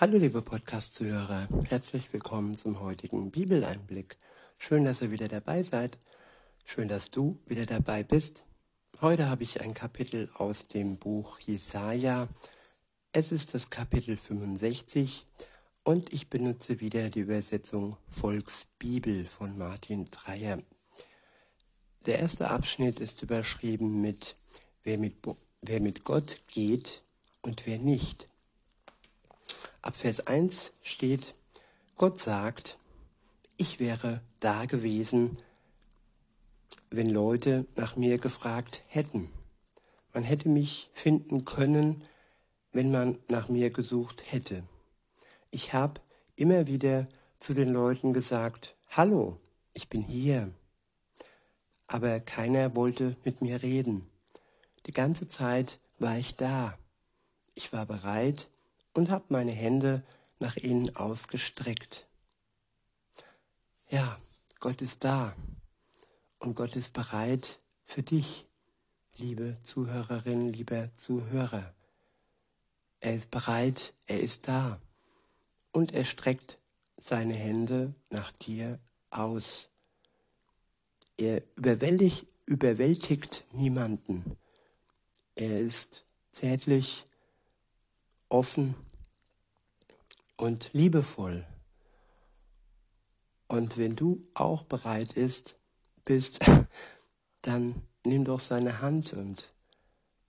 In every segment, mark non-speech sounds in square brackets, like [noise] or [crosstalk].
Hallo liebe Podcast-Zuhörer, herzlich willkommen zum heutigen Bibeleinblick. Schön, dass ihr wieder dabei seid. Schön, dass du wieder dabei bist. Heute habe ich ein Kapitel aus dem Buch Jesaja. Es ist das Kapitel 65 und ich benutze wieder die Übersetzung Volksbibel von Martin Dreyer. Der erste Abschnitt ist überschrieben mit Wer mit, wer mit Gott geht und wer nicht. Ab Vers 1 steht, Gott sagt, ich wäre da gewesen, wenn Leute nach mir gefragt hätten. Man hätte mich finden können, wenn man nach mir gesucht hätte. Ich habe immer wieder zu den Leuten gesagt, Hallo, ich bin hier. Aber keiner wollte mit mir reden. Die ganze Zeit war ich da. Ich war bereit, und habe meine Hände nach ihnen ausgestreckt. Ja, Gott ist da und Gott ist bereit für dich, liebe Zuhörerin, lieber Zuhörer. Er ist bereit, er ist da und er streckt seine Hände nach dir aus. Er überwältigt, überwältigt niemanden. Er ist zärtlich, offen und liebevoll. Und wenn du auch bereit ist, bist, [laughs] dann nimm doch seine Hand und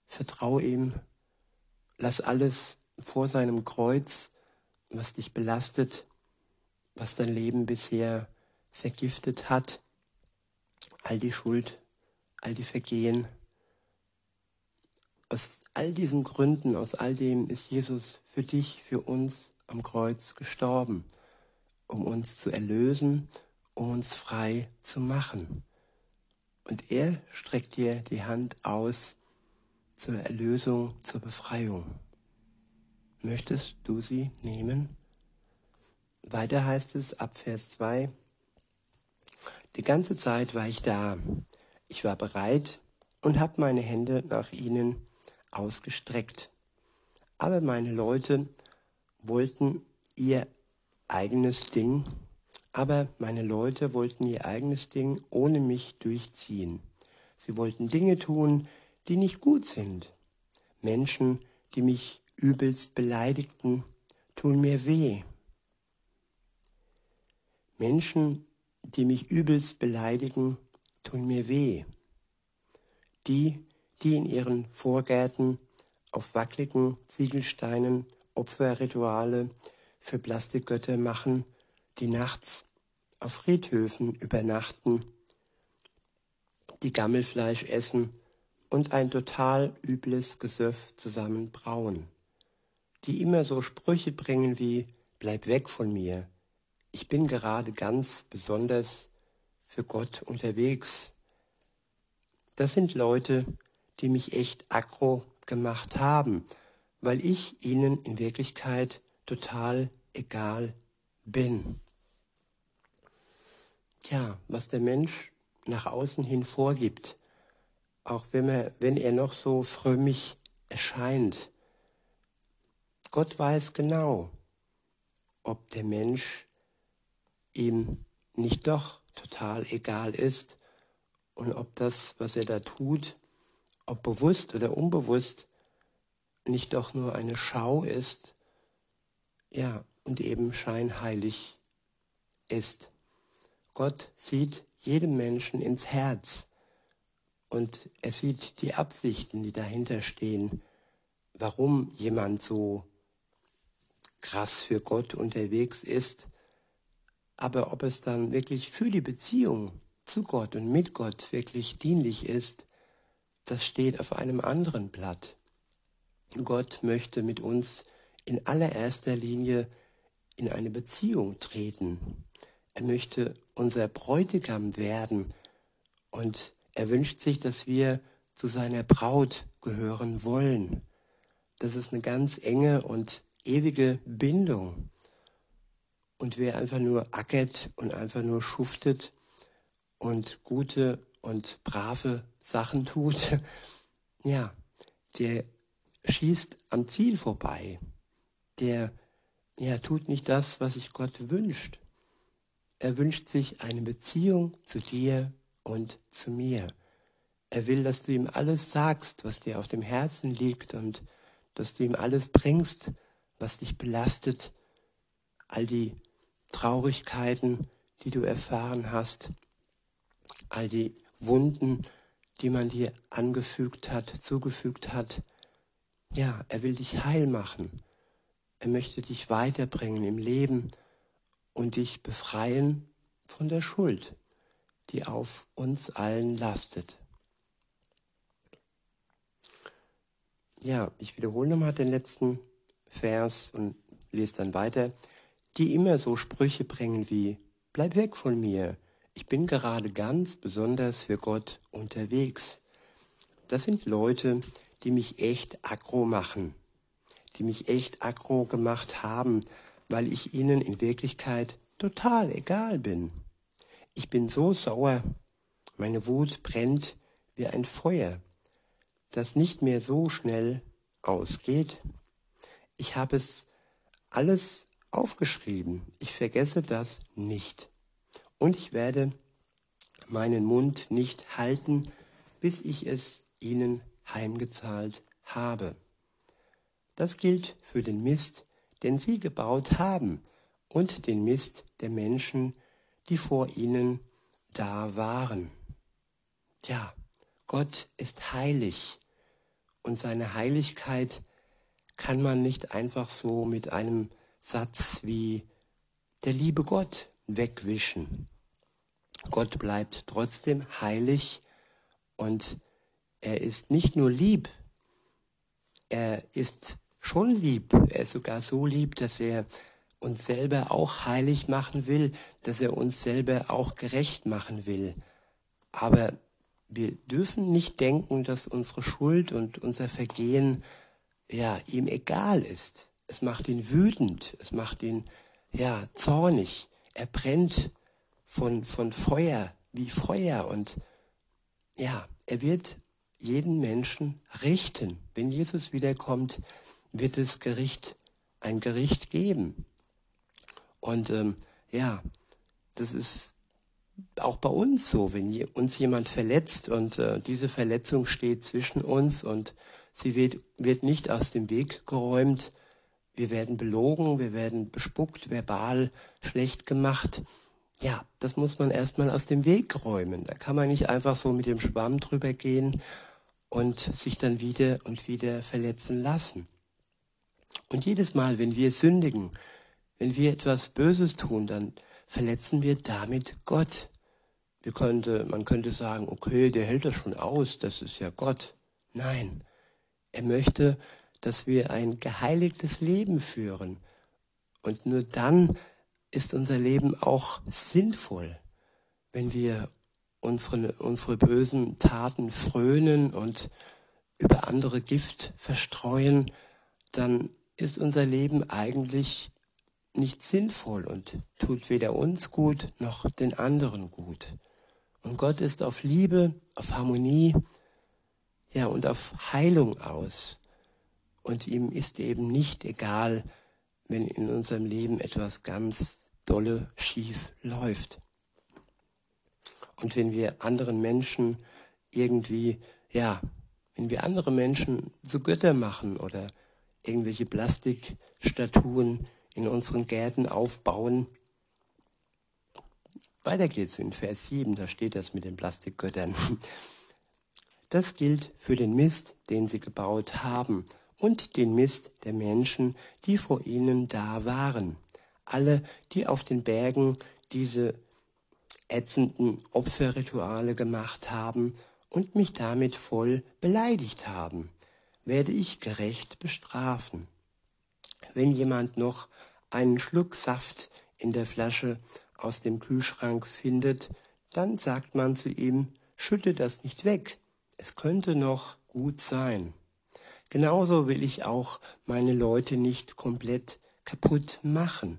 vertraue ihm. Lass alles vor seinem Kreuz, was dich belastet, was dein Leben bisher vergiftet hat, all die Schuld, all die Vergehen. Aus all diesen Gründen, aus all dem ist Jesus für dich, für uns am Kreuz gestorben, um uns zu erlösen, um uns frei zu machen. Und er streckt dir die Hand aus zur Erlösung, zur Befreiung. Möchtest du sie nehmen? Weiter heißt es ab Vers 2, die ganze Zeit war ich da. Ich war bereit und habe meine Hände nach ihnen ausgestreckt. Aber meine Leute wollten ihr eigenes Ding, aber meine Leute wollten ihr eigenes Ding ohne mich durchziehen. Sie wollten Dinge tun, die nicht gut sind. Menschen, die mich übelst beleidigten, tun mir weh. Menschen, die mich übelst beleidigen, tun mir weh. Die, die in ihren Vorgärten auf wackeligen Ziegelsteinen Opferrituale für Plastikgötter machen, die nachts auf Friedhöfen übernachten, die Gammelfleisch essen und ein total übles Gesöff zusammen brauen, die immer so Sprüche bringen wie Bleib weg von mir, ich bin gerade ganz besonders für Gott unterwegs. Das sind Leute, die mich echt aggro gemacht haben, weil ich ihnen in Wirklichkeit total egal bin. Tja, was der Mensch nach außen hin vorgibt, auch wenn er, wenn er noch so frömmig erscheint, Gott weiß genau, ob der Mensch ihm nicht doch total egal ist und ob das, was er da tut, ob bewusst oder unbewusst, nicht doch nur eine Schau ist, ja, und eben scheinheilig ist. Gott sieht jedem Menschen ins Herz und er sieht die Absichten, die dahinter stehen, warum jemand so krass für Gott unterwegs ist, aber ob es dann wirklich für die Beziehung zu Gott und mit Gott wirklich dienlich ist, das steht auf einem anderen Blatt. Gott möchte mit uns in allererster Linie in eine Beziehung treten. Er möchte unser Bräutigam werden und er wünscht sich, dass wir zu seiner Braut gehören wollen. Das ist eine ganz enge und ewige Bindung. Und wer einfach nur ackert und einfach nur schuftet und gute und brave Sachen tut, [laughs] ja, der schießt am Ziel vorbei. Der ja, tut nicht das, was sich Gott wünscht. Er wünscht sich eine Beziehung zu dir und zu mir. Er will, dass du ihm alles sagst, was dir auf dem Herzen liegt und dass du ihm alles bringst, was dich belastet, all die Traurigkeiten, die du erfahren hast, all die Wunden, die man dir angefügt hat, zugefügt hat. Ja, er will dich heil machen. Er möchte dich weiterbringen im Leben und dich befreien von der Schuld, die auf uns allen lastet. Ja, ich wiederhole nochmal den letzten Vers und lese dann weiter. Die immer so Sprüche bringen wie, bleib weg von mir, ich bin gerade ganz besonders für Gott unterwegs. Das sind Leute, die mich echt aggro machen, die mich echt aggro gemacht haben, weil ich ihnen in Wirklichkeit total egal bin. Ich bin so sauer, meine Wut brennt wie ein Feuer, das nicht mehr so schnell ausgeht. Ich habe es alles aufgeschrieben, ich vergesse das nicht. Und ich werde meinen Mund nicht halten, bis ich es ihnen heimgezahlt habe. Das gilt für den Mist, den sie gebaut haben, und den Mist der Menschen, die vor ihnen da waren. Ja, Gott ist heilig und seine Heiligkeit kann man nicht einfach so mit einem Satz wie der liebe Gott wegwischen. Gott bleibt trotzdem heilig und er ist nicht nur lieb, er ist schon lieb, er ist sogar so lieb, dass er uns selber auch heilig machen will, dass er uns selber auch gerecht machen will. Aber wir dürfen nicht denken, dass unsere Schuld und unser Vergehen ja ihm egal ist. Es macht ihn wütend, es macht ihn ja zornig. Er brennt von von Feuer wie Feuer und ja, er wird jeden Menschen richten. Wenn Jesus wiederkommt, wird es Gericht, ein Gericht geben. Und ähm, ja, das ist auch bei uns so, wenn uns jemand verletzt und äh, diese Verletzung steht zwischen uns und sie wird, wird nicht aus dem Weg geräumt, wir werden belogen, wir werden bespuckt, verbal schlecht gemacht. Ja, das muss man erstmal aus dem Weg räumen. Da kann man nicht einfach so mit dem Schwamm drüber gehen und sich dann wieder und wieder verletzen lassen. Und jedes Mal, wenn wir sündigen, wenn wir etwas Böses tun, dann verletzen wir damit Gott. Wir könnte, man könnte sagen, okay, der hält das schon aus, das ist ja Gott. Nein, er möchte, dass wir ein geheiligtes Leben führen. Und nur dann ist unser Leben auch sinnvoll, wenn wir unsere, unsere bösen Taten frönen und über andere Gift verstreuen, dann ist unser Leben eigentlich nicht sinnvoll und tut weder uns gut noch den anderen gut. Und Gott ist auf Liebe, auf Harmonie, ja, und auf Heilung aus. Und ihm ist eben nicht egal, wenn in unserem Leben etwas ganz dolle schief läuft. Und wenn wir anderen Menschen irgendwie, ja, wenn wir andere Menschen zu Götter machen oder irgendwelche Plastikstatuen in unseren Gärten aufbauen. Weiter geht's in Vers 7, da steht das mit den Plastikgöttern. Das gilt für den Mist, den sie gebaut haben, und den Mist der Menschen, die vor ihnen da waren. Alle, die auf den Bergen diese ätzenden Opferrituale gemacht haben und mich damit voll beleidigt haben, werde ich gerecht bestrafen. Wenn jemand noch einen Schluck Saft in der Flasche aus dem Kühlschrank findet, dann sagt man zu ihm, schütte das nicht weg, es könnte noch gut sein. Genauso will ich auch meine Leute nicht komplett kaputt machen,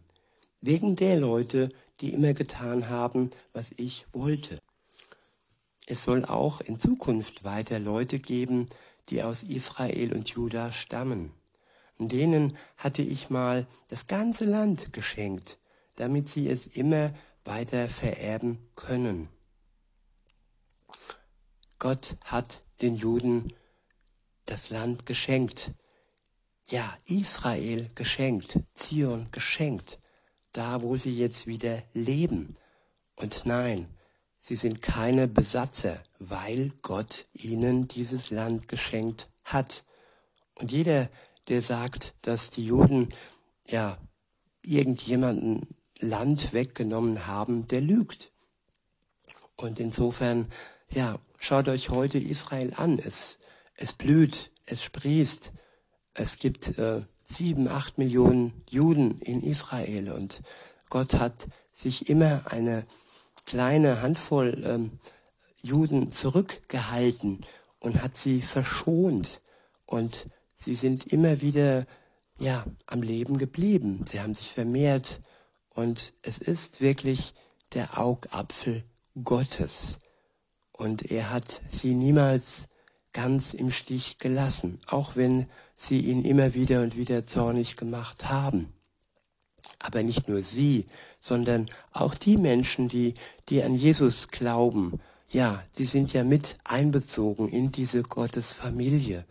wegen der Leute, die immer getan haben, was ich wollte. Es soll auch in Zukunft weiter Leute geben, die aus Israel und Juda stammen. Und denen hatte ich mal das ganze Land geschenkt, damit sie es immer weiter vererben können. Gott hat den Juden das Land geschenkt. Ja, Israel geschenkt, Zion geschenkt, da wo sie jetzt wieder leben. Und nein, sie sind keine Besatzer, weil Gott ihnen dieses Land geschenkt hat. Und jeder, der sagt, dass die Juden ja irgendjemanden Land weggenommen haben, der lügt. Und insofern, ja, schaut euch heute Israel an. Es, es blüht, es sprießt. Es gibt äh, sieben, acht Millionen Juden in Israel. Und Gott hat sich immer eine kleine Handvoll ähm, Juden zurückgehalten und hat sie verschont. Und sie sind immer wieder ja am Leben geblieben. Sie haben sich vermehrt. Und es ist wirklich der Augapfel Gottes. Und er hat sie niemals ganz im Stich gelassen, auch wenn sie ihn immer wieder und wieder zornig gemacht haben. Aber nicht nur sie, sondern auch die Menschen, die, die an Jesus glauben, ja, die sind ja mit einbezogen in diese Gottesfamilie.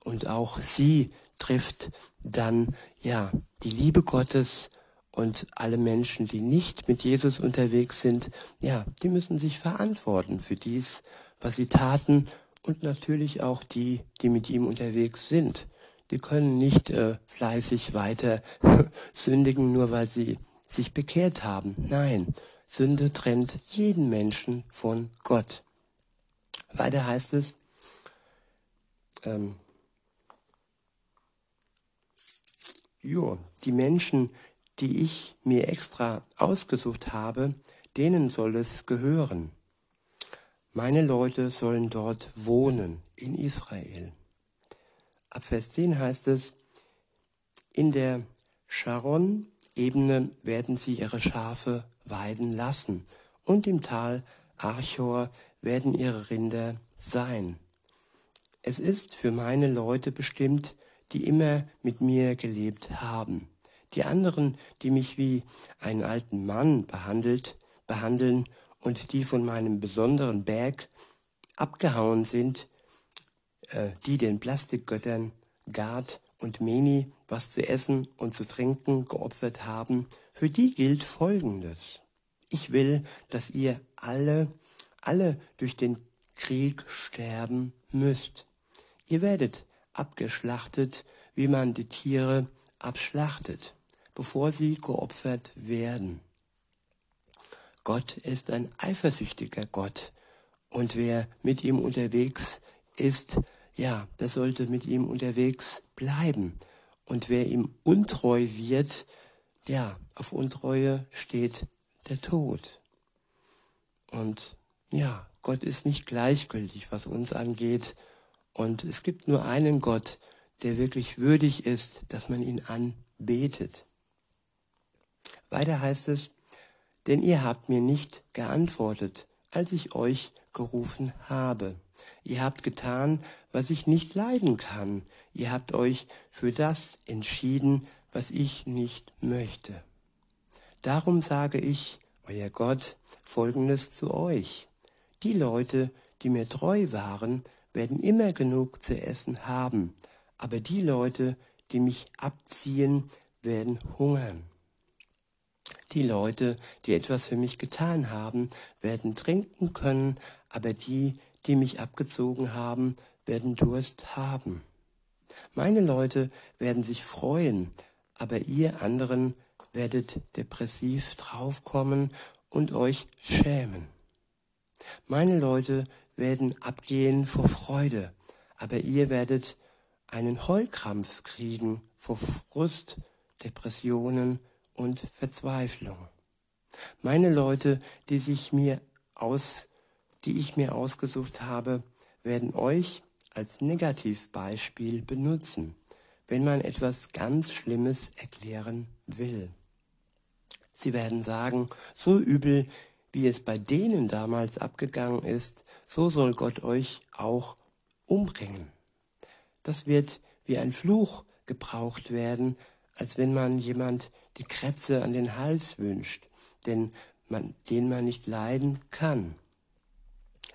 Und auch sie trifft dann, ja, die Liebe Gottes und alle Menschen, die nicht mit Jesus unterwegs sind, ja, die müssen sich verantworten für dies, was sie taten und natürlich auch die, die mit ihm unterwegs sind. Die können nicht äh, fleißig weiter [laughs] sündigen, nur weil sie sich bekehrt haben. Nein, Sünde trennt jeden Menschen von Gott. Weiter heißt es, ähm, jo, die Menschen, die ich mir extra ausgesucht habe, denen soll es gehören. Meine Leute sollen dort wohnen, in Israel. Ab Vers 10 heißt es, in der Sharon-Ebene werden sie ihre Schafe weiden lassen und im Tal Archor werden ihre Rinder sein. Es ist für meine Leute bestimmt, die immer mit mir gelebt haben. Die anderen, die mich wie einen alten Mann behandelt, behandeln und die von meinem besonderen Berg abgehauen sind, die den Plastikgöttern Gad und Meni was zu essen und zu trinken geopfert haben, für die gilt Folgendes. Ich will, dass ihr alle, alle durch den Krieg sterben müsst. Ihr werdet abgeschlachtet, wie man die Tiere abschlachtet bevor sie geopfert werden. Gott ist ein eifersüchtiger Gott und wer mit ihm unterwegs ist, ja, der sollte mit ihm unterwegs bleiben. Und wer ihm untreu wird, ja, auf Untreue steht der Tod. Und ja, Gott ist nicht gleichgültig, was uns angeht. Und es gibt nur einen Gott, der wirklich würdig ist, dass man ihn anbetet. Weiter heißt es, denn ihr habt mir nicht geantwortet, als ich euch gerufen habe. Ihr habt getan, was ich nicht leiden kann. Ihr habt euch für das entschieden, was ich nicht möchte. Darum sage ich, euer Gott, Folgendes zu euch. Die Leute, die mir treu waren, werden immer genug zu essen haben, aber die Leute, die mich abziehen, werden hungern. Die Leute, die etwas für mich getan haben, werden trinken können, aber die, die mich abgezogen haben, werden Durst haben. Meine Leute werden sich freuen, aber ihr anderen werdet depressiv draufkommen und euch schämen. Meine Leute werden abgehen vor Freude, aber ihr werdet einen Heulkrampf kriegen vor Frust, Depressionen und Verzweiflung. Meine Leute, die sich mir aus, die ich mir ausgesucht habe, werden euch als Negativbeispiel benutzen, wenn man etwas ganz Schlimmes erklären will. Sie werden sagen, so übel, wie es bei denen damals abgegangen ist, so soll Gott euch auch umbringen. Das wird wie ein Fluch gebraucht werden, als wenn man jemand die Krätze an den Hals wünscht, denn man, den man nicht leiden kann.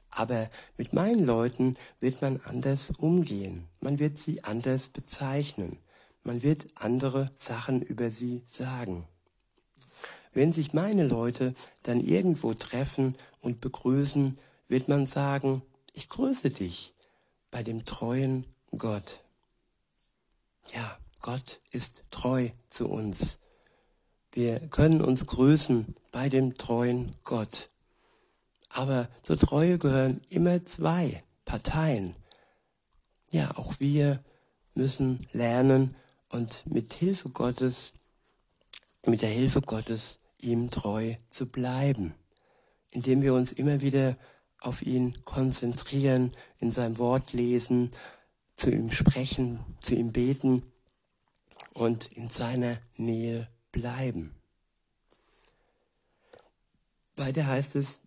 Aber mit meinen Leuten wird man anders umgehen. Man wird sie anders bezeichnen. Man wird andere Sachen über sie sagen. Wenn sich meine Leute dann irgendwo treffen und begrüßen, wird man sagen, ich grüße dich bei dem treuen Gott. Ja, Gott ist treu zu uns. Wir können uns grüßen bei dem treuen Gott. Aber zur Treue gehören immer zwei Parteien. Ja, auch wir müssen lernen und mit Hilfe Gottes, mit der Hilfe Gottes ihm treu zu bleiben, indem wir uns immer wieder auf ihn konzentrieren, in seinem Wort lesen, zu ihm sprechen, zu ihm beten und in seiner Nähe bleiben. Weiter heißt es,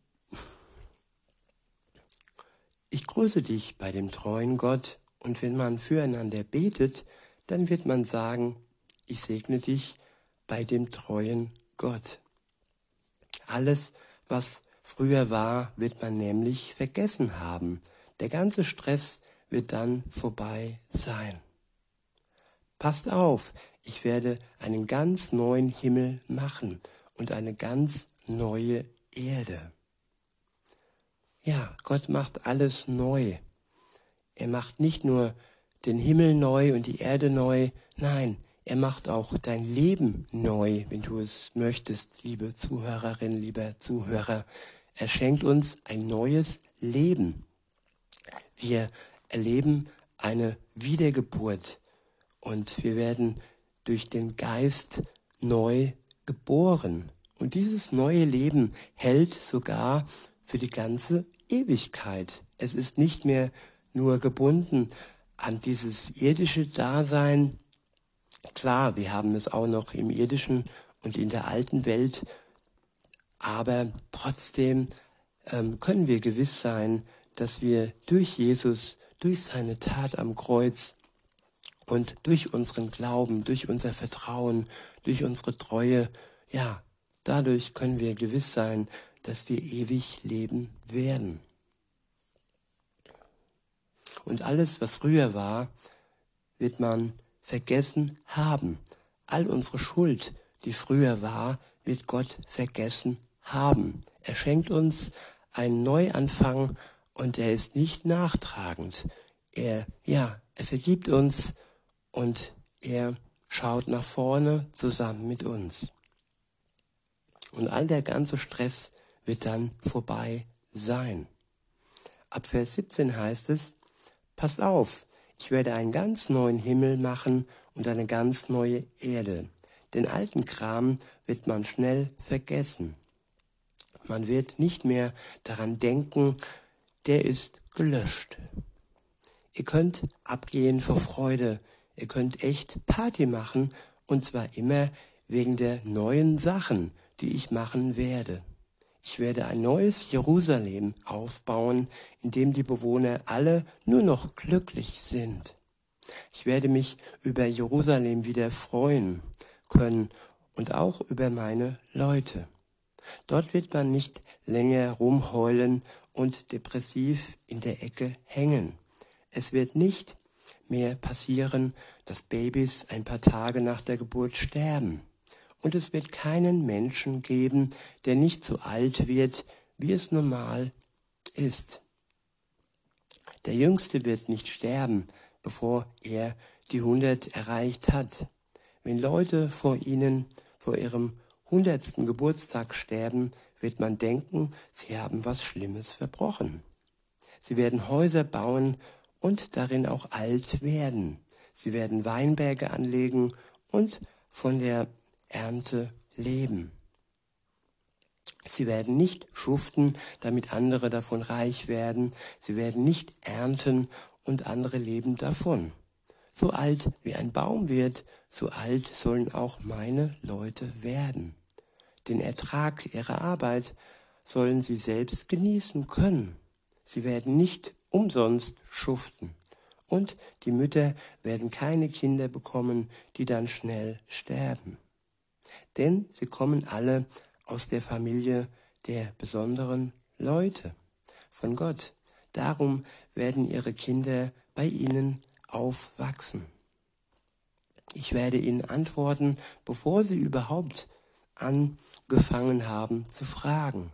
ich grüße dich bei dem treuen Gott und wenn man füreinander betet, dann wird man sagen, ich segne dich bei dem treuen Gott. Alles, was früher war, wird man nämlich vergessen haben. Der ganze Stress wird dann vorbei sein. Passt auf, ich werde einen ganz neuen Himmel machen und eine ganz neue Erde. Ja, Gott macht alles neu. Er macht nicht nur den Himmel neu und die Erde neu, nein, er macht auch dein Leben neu, wenn du es möchtest, liebe Zuhörerin, lieber Zuhörer. Er schenkt uns ein neues Leben. Wir erleben eine Wiedergeburt und wir werden durch den Geist neu geboren. Und dieses neue Leben hält sogar für die ganze Ewigkeit. Es ist nicht mehr nur gebunden an dieses irdische Dasein. Klar, wir haben es auch noch im irdischen und in der alten Welt, aber trotzdem ähm, können wir gewiss sein, dass wir durch Jesus, durch seine Tat am Kreuz und durch unseren Glauben, durch unser Vertrauen, durch unsere Treue, ja, dadurch können wir gewiss sein, dass wir ewig leben werden. Und alles, was früher war, wird man vergessen haben. All unsere Schuld, die früher war, wird Gott vergessen haben. Er schenkt uns einen Neuanfang und er ist nicht nachtragend. Er, ja, er vergibt uns und er schaut nach vorne zusammen mit uns. Und all der ganze Stress wird dann vorbei sein. Ab Vers 17 heißt es, passt auf, ich werde einen ganz neuen Himmel machen und eine ganz neue Erde. Den alten Kram wird man schnell vergessen. Man wird nicht mehr daran denken, der ist gelöscht. Ihr könnt abgehen vor Freude, ihr könnt echt Party machen, und zwar immer wegen der neuen Sachen, die ich machen werde. Ich werde ein neues Jerusalem aufbauen, in dem die Bewohner alle nur noch glücklich sind. Ich werde mich über Jerusalem wieder freuen können und auch über meine Leute. Dort wird man nicht länger rumheulen und depressiv in der Ecke hängen. Es wird nicht mehr passieren, dass Babys ein paar Tage nach der Geburt sterben und es wird keinen Menschen geben, der nicht so alt wird, wie es normal ist. Der Jüngste wird nicht sterben, bevor er die hundert erreicht hat. Wenn Leute vor ihnen, vor ihrem hundertsten Geburtstag sterben, wird man denken, sie haben was Schlimmes verbrochen. Sie werden Häuser bauen und darin auch alt werden. Sie werden Weinberge anlegen und von der Ernte leben. Sie werden nicht schuften, damit andere davon reich werden. Sie werden nicht ernten und andere leben davon. So alt wie ein Baum wird, so alt sollen auch meine Leute werden. Den Ertrag ihrer Arbeit sollen sie selbst genießen können. Sie werden nicht umsonst schuften. Und die Mütter werden keine Kinder bekommen, die dann schnell sterben. Denn sie kommen alle aus der Familie der besonderen Leute von Gott. Darum werden ihre Kinder bei ihnen aufwachsen. Ich werde ihnen antworten, bevor sie überhaupt angefangen haben zu fragen.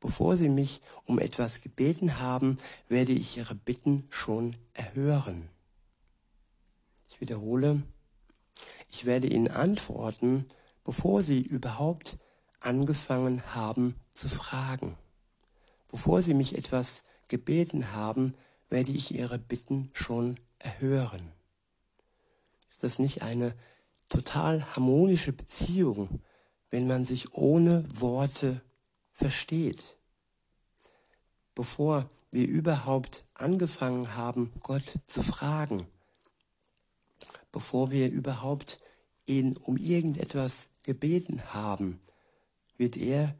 Bevor sie mich um etwas gebeten haben, werde ich ihre Bitten schon erhören. Ich wiederhole, ich werde ihnen antworten, bevor sie überhaupt angefangen haben zu fragen. Bevor sie mich etwas gebeten haben, werde ich ihre Bitten schon erhören. Ist das nicht eine total harmonische Beziehung, wenn man sich ohne Worte versteht? Bevor wir überhaupt angefangen haben, Gott zu fragen, bevor wir überhaupt ihn um irgendetwas gebeten haben, wird er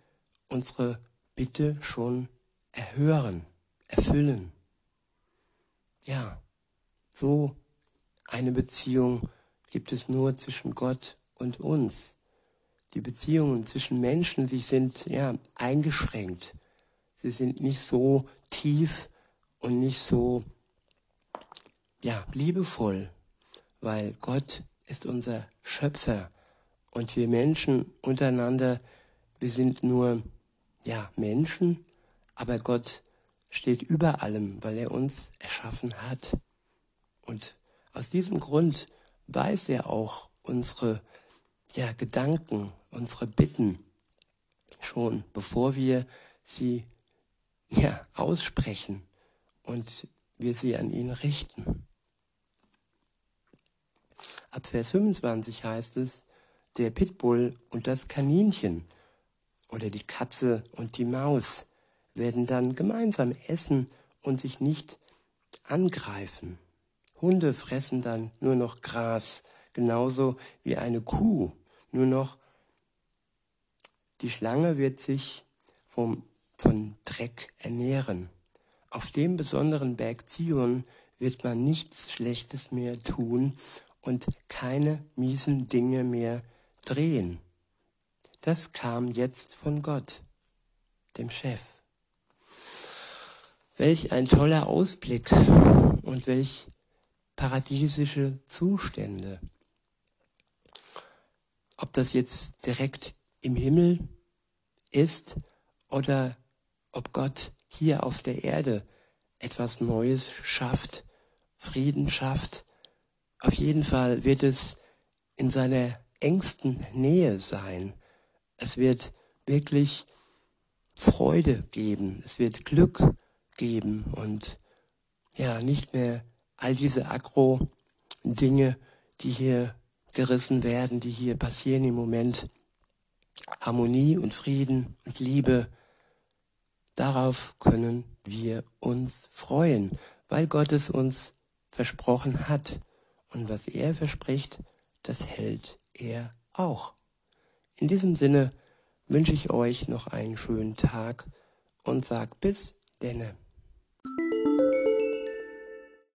unsere Bitte schon erhören, erfüllen. Ja, so eine Beziehung gibt es nur zwischen Gott und uns. Die Beziehungen zwischen Menschen, sie sind ja eingeschränkt. Sie sind nicht so tief und nicht so ja, liebevoll, weil Gott ist unser Schöpfer und wir Menschen untereinander, wir sind nur ja, Menschen, aber Gott steht über allem, weil er uns erschaffen hat. Und aus diesem Grund weiß er auch unsere ja, Gedanken, unsere Bitten schon, bevor wir sie ja, aussprechen und wir sie an ihn richten. Ab Vers 25 heißt es, der Pitbull und das Kaninchen oder die Katze und die Maus werden dann gemeinsam essen und sich nicht angreifen. Hunde fressen dann nur noch Gras, genauso wie eine Kuh. Nur noch die Schlange wird sich vom, von Dreck ernähren. Auf dem besonderen Berg Zion wird man nichts Schlechtes mehr tun und keine miesen Dinge mehr drehen. Das kam jetzt von Gott, dem Chef. Welch ein toller Ausblick und welch paradiesische Zustände. Ob das jetzt direkt im Himmel ist oder ob Gott hier auf der Erde etwas Neues schafft, Frieden schafft, auf jeden Fall wird es in seiner engsten Nähe sein. Es wird wirklich Freude geben, es wird Glück geben und ja, nicht mehr all diese Agro-Dinge, die hier gerissen werden, die hier passieren im Moment. Harmonie und Frieden und Liebe, darauf können wir uns freuen, weil Gott es uns versprochen hat. Und was er verspricht, das hält er auch. In diesem Sinne wünsche ich euch noch einen schönen Tag und sag bis denne.